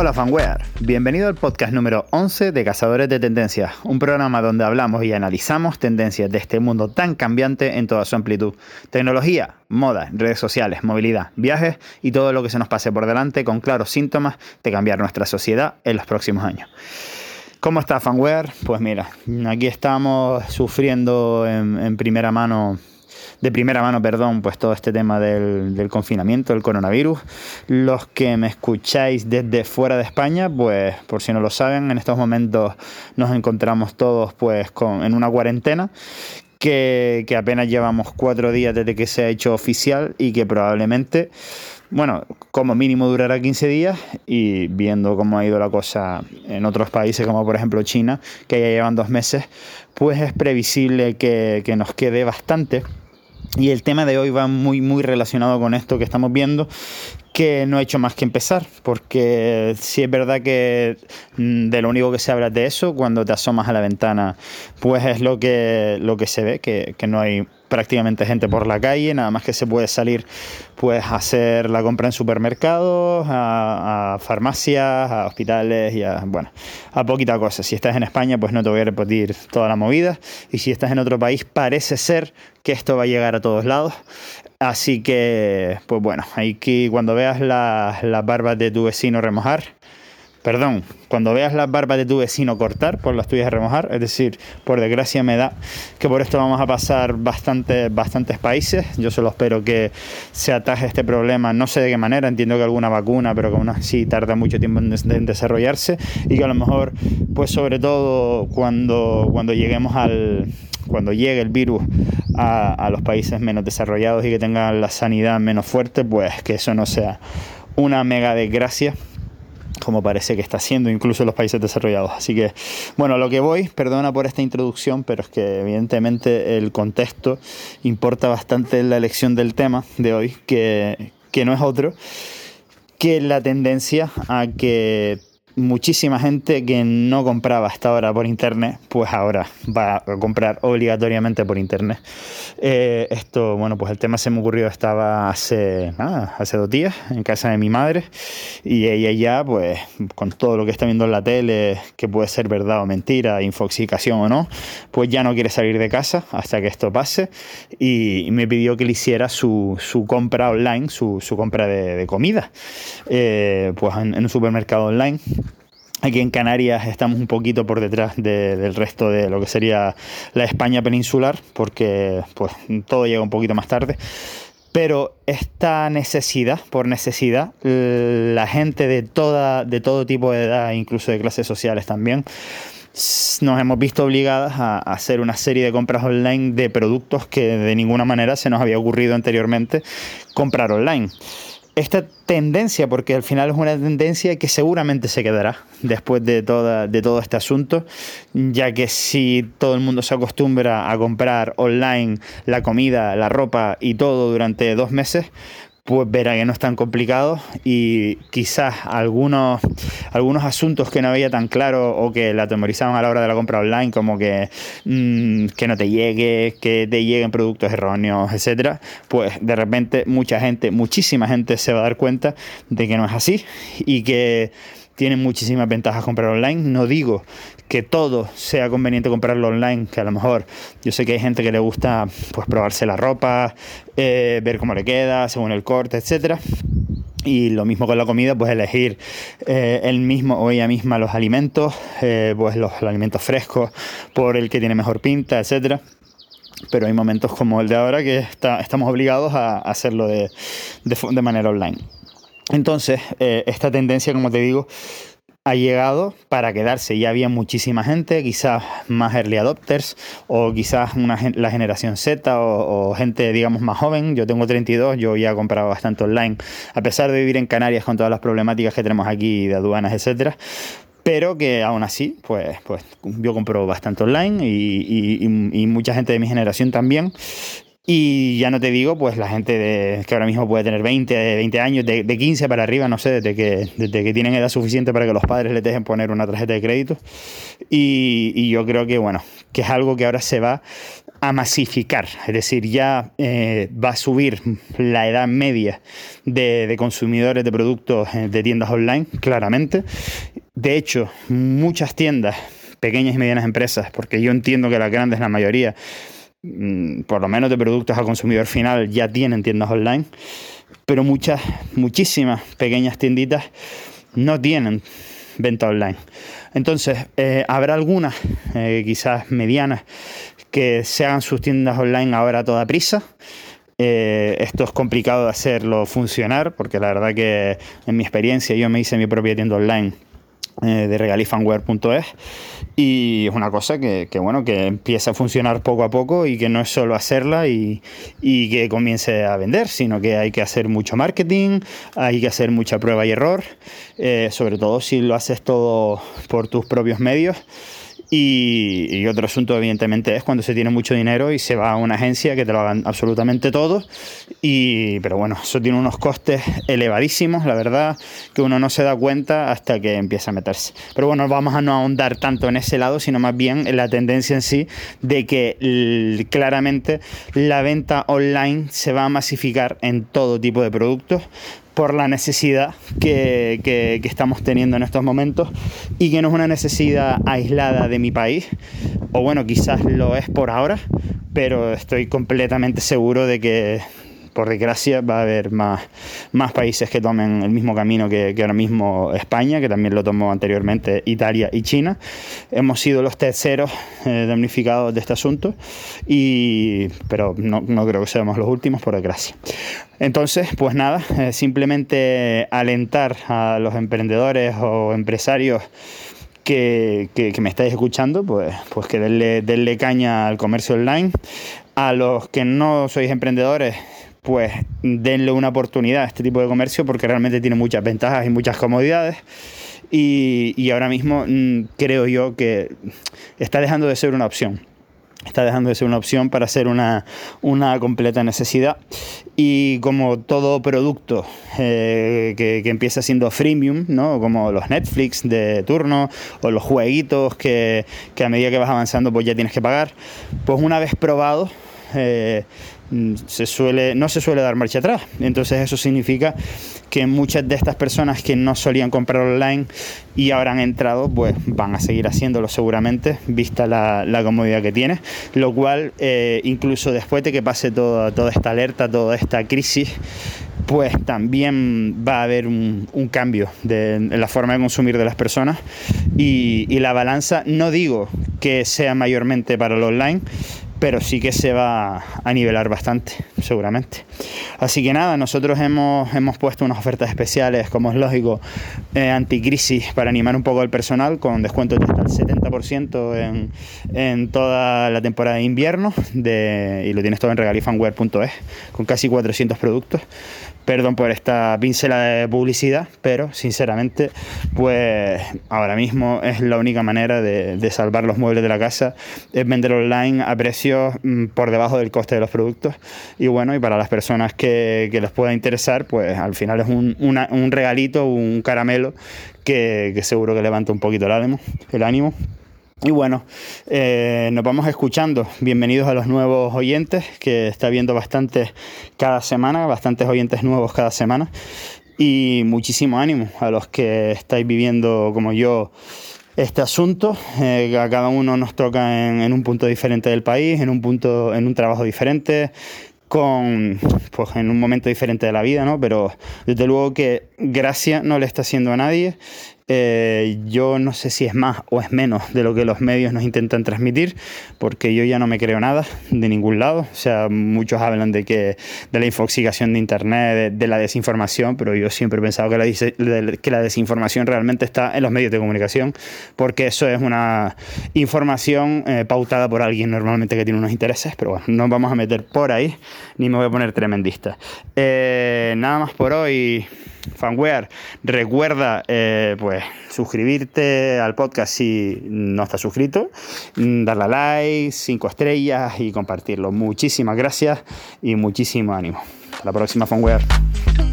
Hola fanware, bienvenido al podcast número 11 de Cazadores de Tendencias, un programa donde hablamos y analizamos tendencias de este mundo tan cambiante en toda su amplitud. Tecnología, moda, redes sociales, movilidad, viajes y todo lo que se nos pase por delante con claros síntomas de cambiar nuestra sociedad en los próximos años. ¿Cómo está fanware? Pues mira, aquí estamos sufriendo en, en primera mano de primera mano, perdón, pues todo este tema del, confinamiento, del coronavirus. Los que me escucháis desde fuera de España, pues por si no lo saben, en estos momentos nos encontramos todos pues con, en una cuarentena que, apenas llevamos cuatro días desde que se ha hecho oficial y que probablemente, bueno, como mínimo durará 15 días y viendo cómo ha ido la cosa en otros países como por ejemplo China, que ya llevan dos meses, pues es previsible que nos quede bastante y el tema de hoy va muy, muy relacionado con esto que estamos viendo, que no he hecho más que empezar, porque si es verdad que mm, de lo único que se habla de eso, cuando te asomas a la ventana, pues es lo que, lo que se ve, que, no hay prácticamente gente por la calle, nada más que se puede salir pues a hacer la compra en supermercados, a, farmacias, a hospitales y a, bueno, a poquita cosa. Si estás en España, pues no te voy a repetir toda la movida. Y si estás en otro país, parece ser que esto va a llegar a todos lados. Así que, pues bueno, hay que cuando veas las barbas de tu vecino remojar, perdón, cuando veas las barbas de tu vecino cortar por las tuyas remojar, es decir, por desgracia me da que por esto vamos a pasar bastante, bastantes países. Yo solo espero que se ataje este problema, no sé de qué manera, entiendo que alguna vacuna, pero que aún así tarda mucho tiempo en, desarrollarse y que a lo mejor, pues sobre todo cuando, cuando lleguemos al cuando llegue el virus a, los países menos desarrollados y que tengan la sanidad menos fuerte, pues que eso no sea una mega desgracia como parece que está haciendo incluso en los países desarrollados. Así que, bueno, lo que voy, perdona por esta introducción, pero es que evidentemente el contexto importa bastante en la elección del tema de hoy, que, que no es otro que la tendencia a que muchísima gente que no compraba hasta ahora por internet, pues ahora va a comprar obligatoriamente por internet. Eh, esto, bueno, pues el tema se me ocurrió, estaba hace, nada, hace dos días en casa de mi madre y ella ya, pues con todo lo que está viendo en la tele, que puede ser verdad o mentira, infoxicación o no, pues ya no quiere salir de casa hasta que esto pase y me pidió que le hiciera su, compra online, su, su compra de, comida, eh, pues en un supermercado online Aquí en Canarias estamos un poquito por detrás del resto de lo que sería la España peninsular, porque pues todo llega un poquito más tarde. Pero esta necesidad, por necesidad, la gente de, toda, de todo tipo de edad, incluso de clases sociales también, nos hemos visto obligadas a hacer una serie de compras online de productos que de ninguna manera se nos había ocurrido anteriormente comprar online esta tendencia, porque al final es una tendencia que seguramente se quedará después de, toda, de todo este asunto, ya que si todo el mundo se acostumbra a comprar online la comida, la ropa y todo durante dos meses, pues verá que no es tan complicado y quizás algunos, algunos asuntos que no había tan claro o que la temorizaban a la hora de la compra online, como que, mm, que no te llegue, que te lleguen productos erróneos, etcétera, pues de repente mucha gente, muchísima gente se va a dar cuenta de que no es así y que tienen muchísimas ventajas comprar online. No digo que todo sea conveniente comprarlo online, que a lo mejor yo sé que hay gente que le gusta pues probarse la ropa, eh, ver cómo le queda, según el corte, etcétera. Y lo mismo con la comida, pues elegir eh, el mismo o ella misma los alimentos, eh, pues los, alimentos frescos por el que tiene mejor pinta, etcétera pero hay momentos como el de ahora que estamos obligados a hacerlo de, de manera online. Entonces, eh, esta tendencia, como te digo, ha llegado para quedarse. Ya había muchísima gente, quizás más early adopters o quizás una, la generación Z o, gente, digamos, más joven. Yo tengo 32, yo ya he comprado bastante online, a pesar de vivir en Canarias con todas las problemáticas que tenemos aquí de aduanas, etcétera. Pero que aún así, pues, pues yo compro bastante online y, y mucha gente de mi generación también. Y ya no te digo, pues la gente de, que ahora mismo puede tener 20, 20 años, de, 15 para arriba, no sé, desde que, tienen edad suficiente para que los padres les dejen poner una tarjeta de crédito. Y, yo creo que, bueno, que es algo que ahora se va a masificar, es decir, ya eh, va a subir la edad media de, de, consumidores de productos eh, de tiendas online, claramente. De hecho, muchas tiendas, pequeñas y medianas empresas, porque yo entiendo que las grandes, la mayoría, por lo menos de productos a consumidor final, ya tienen tiendas online, pero muchas, muchísimas pequeñas tienditas no tienen venta online. Entonces, eh, habrá algunas, quizás medianas, que se hagan sus tiendas online ahora a toda prisa. Eh, esto es complicado de hacerlo funcionar porque la verdad que en mi experiencia yo me hice mi propia tienda online eh, de regalifanware.es y es una cosa que, bueno que empieza a funcionar poco a poco y que no es solo hacerla y, que comience a vender sino que hay que hacer mucho marketing hay que hacer mucha prueba y error eh, sobre todo si lo haces todo por tus propios medios y, otro asunto, evidentemente, es cuando se tiene mucho dinero y se va a una agencia que te lo hagan absolutamente todo. Y, pero bueno, eso tiene unos costes elevadísimos, la verdad, que uno no se da cuenta hasta que empieza a meterse. Pero bueno, vamos a no ahondar tanto en ese lado, sino más bien en la tendencia en sí de que claramente la venta online se va a masificar en todo tipo de productos por la necesidad que, estamos teniendo en estos momentos y que no es una necesidad aislada de mi país, o bueno, quizás lo es por ahora, pero estoy completamente seguro de que por desgracia va a haber más, más países que tomen el mismo camino que, ahora mismo España, que también lo tomó anteriormente Italia y China. Hemos sido los terceros eh, damnificados de este asunto, y, pero no, creo que seamos los últimos, por desgracia. Entonces, pues nada, eh, simplemente alentar a los emprendedores o empresarios que, me estáis escuchando, pues, pues que denle caña al comercio online. A los que no sois emprendedores, pues denle una oportunidad a este tipo de comercio porque realmente tiene muchas ventajas y muchas comodidades. Y, ahora mismo mm, creo yo que está dejando de ser una opción. Está dejando de ser una opción para ser una, completa necesidad. Y como todo producto eh, que, empieza siendo freemium, ¿no? como los Netflix de turno o los jueguitos que, que, a medida que vas avanzando pues ya tienes que pagar, pues una vez probado, eh, Mm, se suele, no se suele dar marcha atrás. Entonces eso significa que muchas de estas personas que no solían comprar online y ahora han entrado, pues van a seguir haciéndolo seguramente, vista la, comodidad que tiene. Lo cual, eh, incluso después de que pase toda esta alerta, toda esta crisis, pues también va a haber un, cambio de, la forma de consumir de las personas y, y la balanza, no digo que sea mayormente para el online, pero sí que se va a nivelar bastante, seguramente. Así que nada, nosotros hemos, hemos puesto unas ofertas especiales, como es lógico, eh, anticrisis para animar un poco al personal, con descuento de hasta el 70% en, en, toda la temporada de invierno, de, y lo tienes todo en regalifanware.es, con casi 400 productos. Perdón por esta pincela de publicidad, pero sinceramente, pues ahora mismo es la única manera de, salvar los muebles de la casa, es vender online a precios mm, por debajo del coste de los productos. Y bueno, y para las personas que, les pueda interesar, pues al final es un, un regalito, un caramelo que, que seguro que levanta un poquito el ánimo. El ánimo. Y bueno, eh, nos vamos escuchando. Bienvenidos a los nuevos oyentes, que está viendo bastantes cada semana, bastantes oyentes nuevos cada semana. Y muchísimo ánimo a los que estáis viviendo como yo este asunto. Eh, a cada uno nos toca en, en, un punto diferente del país, en un punto, en un trabajo diferente, con pues en un momento diferente de la vida, ¿no? Pero desde luego que gracia no le está haciendo a nadie eh, yo no sé si es más o es menos de lo que los medios nos intentan transmitir, porque yo ya no me creo nada de ningún lado. O sea, muchos hablan de que de la infoxicación de Internet, de, la desinformación, pero yo siempre he pensado que la, que la desinformación realmente está en los medios de comunicación, porque eso es una información eh, pautada por alguien normalmente que tiene unos intereses, pero bueno, no vamos a meter por ahí, ni me voy a poner tremendista. Eh, nada más por hoy. Fanware. Recuerda, eh, pues, suscribirte al podcast si no estás suscrito, mm, darle a like, cinco estrellas y compartirlo. Muchísimas gracias y muchísimo ánimo. Hasta la próxima, fanware.